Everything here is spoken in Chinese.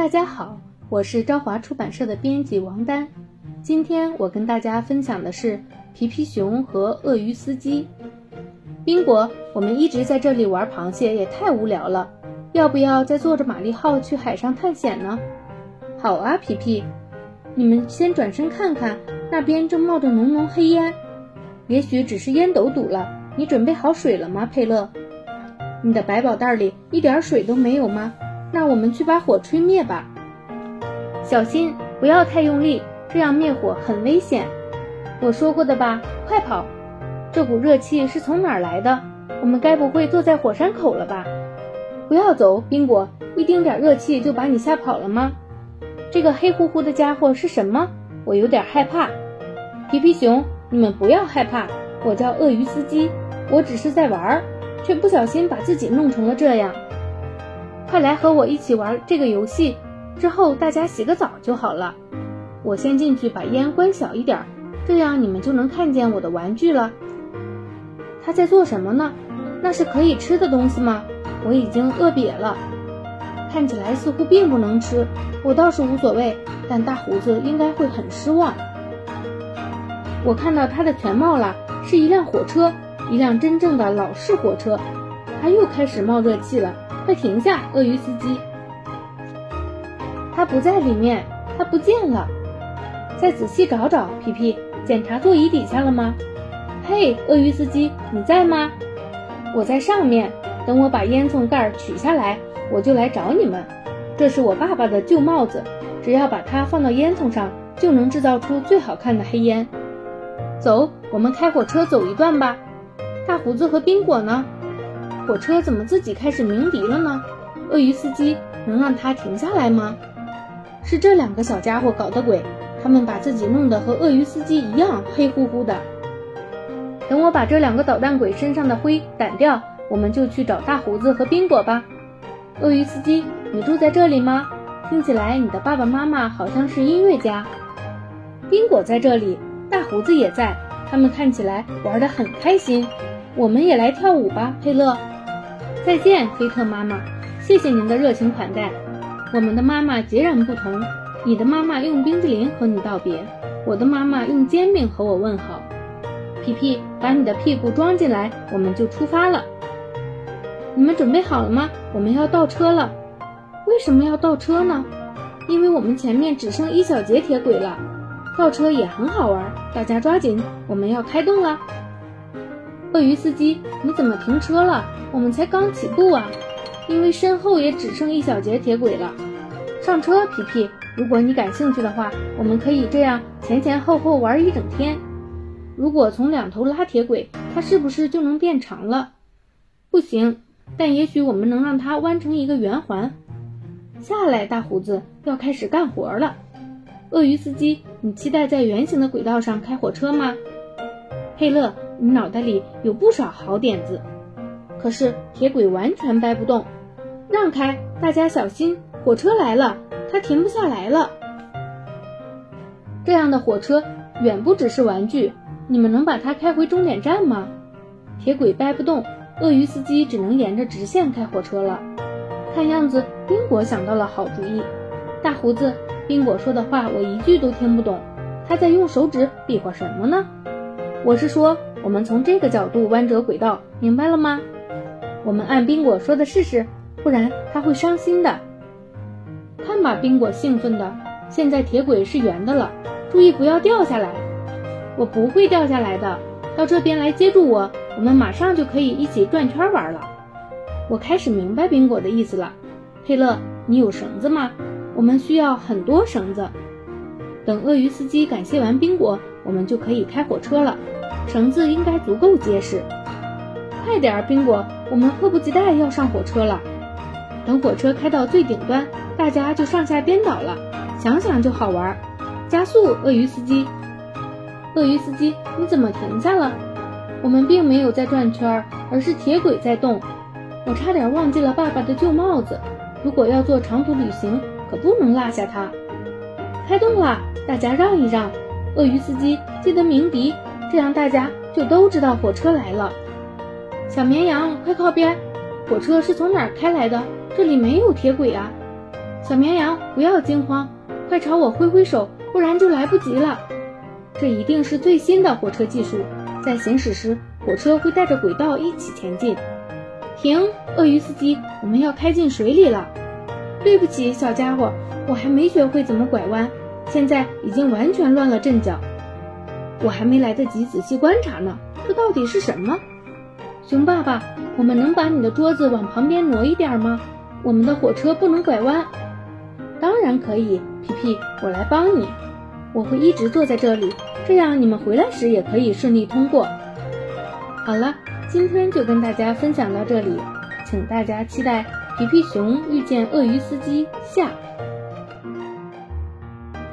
大家好，我是朝华出版社的编辑王丹。今天我跟大家分享的是皮皮熊和鳄鱼司机。宾果，我们一直在这里玩螃蟹，也太无聊了，要不要再坐着玛丽号去海上探险呢？好啊，皮皮，你们先转身看看，那边正冒着浓浓黑烟，也许只是烟斗堵了。你准备好水了吗，佩勒？你的百宝袋里一点水都没有吗？那我们去把火吹灭吧。小心，不要太用力，这样灭火很危险。我说过的吧，快跑！这股热气是从哪儿来的？我们该不会坐在火山口了吧？不要走，宾果，一丁点热气就把你吓跑了吗？这个黑乎乎的家伙是什么？我有点害怕。皮皮熊，你们不要害怕，我叫鳄鱼司机，我只是在玩儿，却不小心把自己弄成了这样。快来和我一起玩这个游戏，之后大家洗个澡就好了。我先进去把烟关小一点，这样你们就能看见我的玩具了。他在做什么呢？那是可以吃的东西吗？我已经饿瘪了，看起来似乎并不能吃。我倒是无所谓，但大胡子应该会很失望。我看到他的全貌了，是一辆火车，一辆真正的老式火车。它又开始冒热气了，快停下，鳄鱼司机！它不在里面，它不见了。再仔细找找，皮皮，检查座椅底下了吗？嘿，鳄鱼司机，你在吗？我在上面。等我把烟囱盖取下来，我就来找你们。这是我爸爸的旧帽子，只要把它放到烟囱上，就能制造出最好看的黑烟。走，我们开火车走一段吧。大胡子和宾果呢？火车怎么自己开始鸣笛了呢？鳄鱼司机能让它停下来吗？是这两个小家伙搞的鬼，他们把自己弄得和鳄鱼司机一样黑乎乎的。等我把这两个捣蛋鬼身上的灰掸掉，我们就去找大胡子和宾果吧。鳄鱼司机，你住在这里吗？听起来你的爸爸妈妈好像是音乐家。宾果在这里，大胡子也在，他们看起来玩得很开心。我们也来跳舞吧，佩勒。再见，菲特妈妈，谢谢您的热情款待。我们的妈妈截然不同，你的妈妈用冰淇淋和你道别，我的妈妈用煎饼和我问好。皮皮，把你的屁股装进来，我们就出发了。你们准备好了吗？我们要倒车了。为什么要倒车呢？因为我们前面只剩一小节铁轨了。倒车也很好玩，大家抓紧，我们要开动了。鳄鱼司机，你怎么停车了？我们才刚起步啊！因为身后也只剩一小节铁轨了。上车，皮皮。如果你感兴趣的话，我们可以这样前前后后玩一整天。如果从两头拉铁轨，它是不是就能变长了？不行，但也许我们能让它弯成一个圆环。下来，大胡子要开始干活了。鳄鱼司机，你期待在圆形的轨道上开火车吗？佩勒，你脑袋里有不少好点子，可是铁轨完全掰不动。让开，大家小心，火车来了，它停不下来了。这样的火车远不只是玩具。你们能把它开回终点站吗？铁轨掰不动，鳄鱼司机只能沿着直线开火车了。看样子，宾果想到了好主意。大胡子，宾果说的话我一句都听不懂，他在用手指比划什么呢？我是说，我们从这个角度弯折轨道，明白了吗？我们按宾果说的试试，不然他会伤心的。看吧，宾果兴奋的，现在铁轨是圆的了，注意不要掉下来。我不会掉下来的，到这边来接住我，我们马上就可以一起转圈玩了。我开始明白宾果的意思了。佩勒，你有绳子吗？我们需要很多绳子。等鳄鱼司机感谢完宾果，我们就可以开火车了。绳子应该足够结实。快点儿，宾果，我们迫不及待要上火车了。等火车开到最顶端，大家就上下颠倒了，想想就好玩。加速，鳄鱼司机。鳄鱼司机，你怎么停下了？我们并没有在转圈，而是铁轨在动。我差点忘记了爸爸的旧帽子。如果要做长途旅行，可不能落下它。开动啦！大家让一让。鳄鱼司机，记得鸣笛，这样大家就都知道火车来了。小绵羊，快靠边！火车是从哪儿开来的？这里没有铁轨啊！小绵羊，不要惊慌，快朝我挥挥手，不然就来不及了。这一定是最新的火车技术，在行驶时，火车会带着轨道一起前进。停，鳄鱼司机，我们要开进水里了。对不起，小家伙，我还没学会怎么拐弯，现在已经完全乱了阵脚。我还没来得及仔细观察呢，这到底是什么？熊爸爸，我们能把你的桌子往旁边挪一点吗？我们的火车不能拐弯。当然可以，皮皮，我来帮你。我会一直坐在这里，这样你们回来时也可以顺利通过。好了，今天就跟大家分享到这里，请大家期待《皮皮熊遇见鳄鱼司机》下。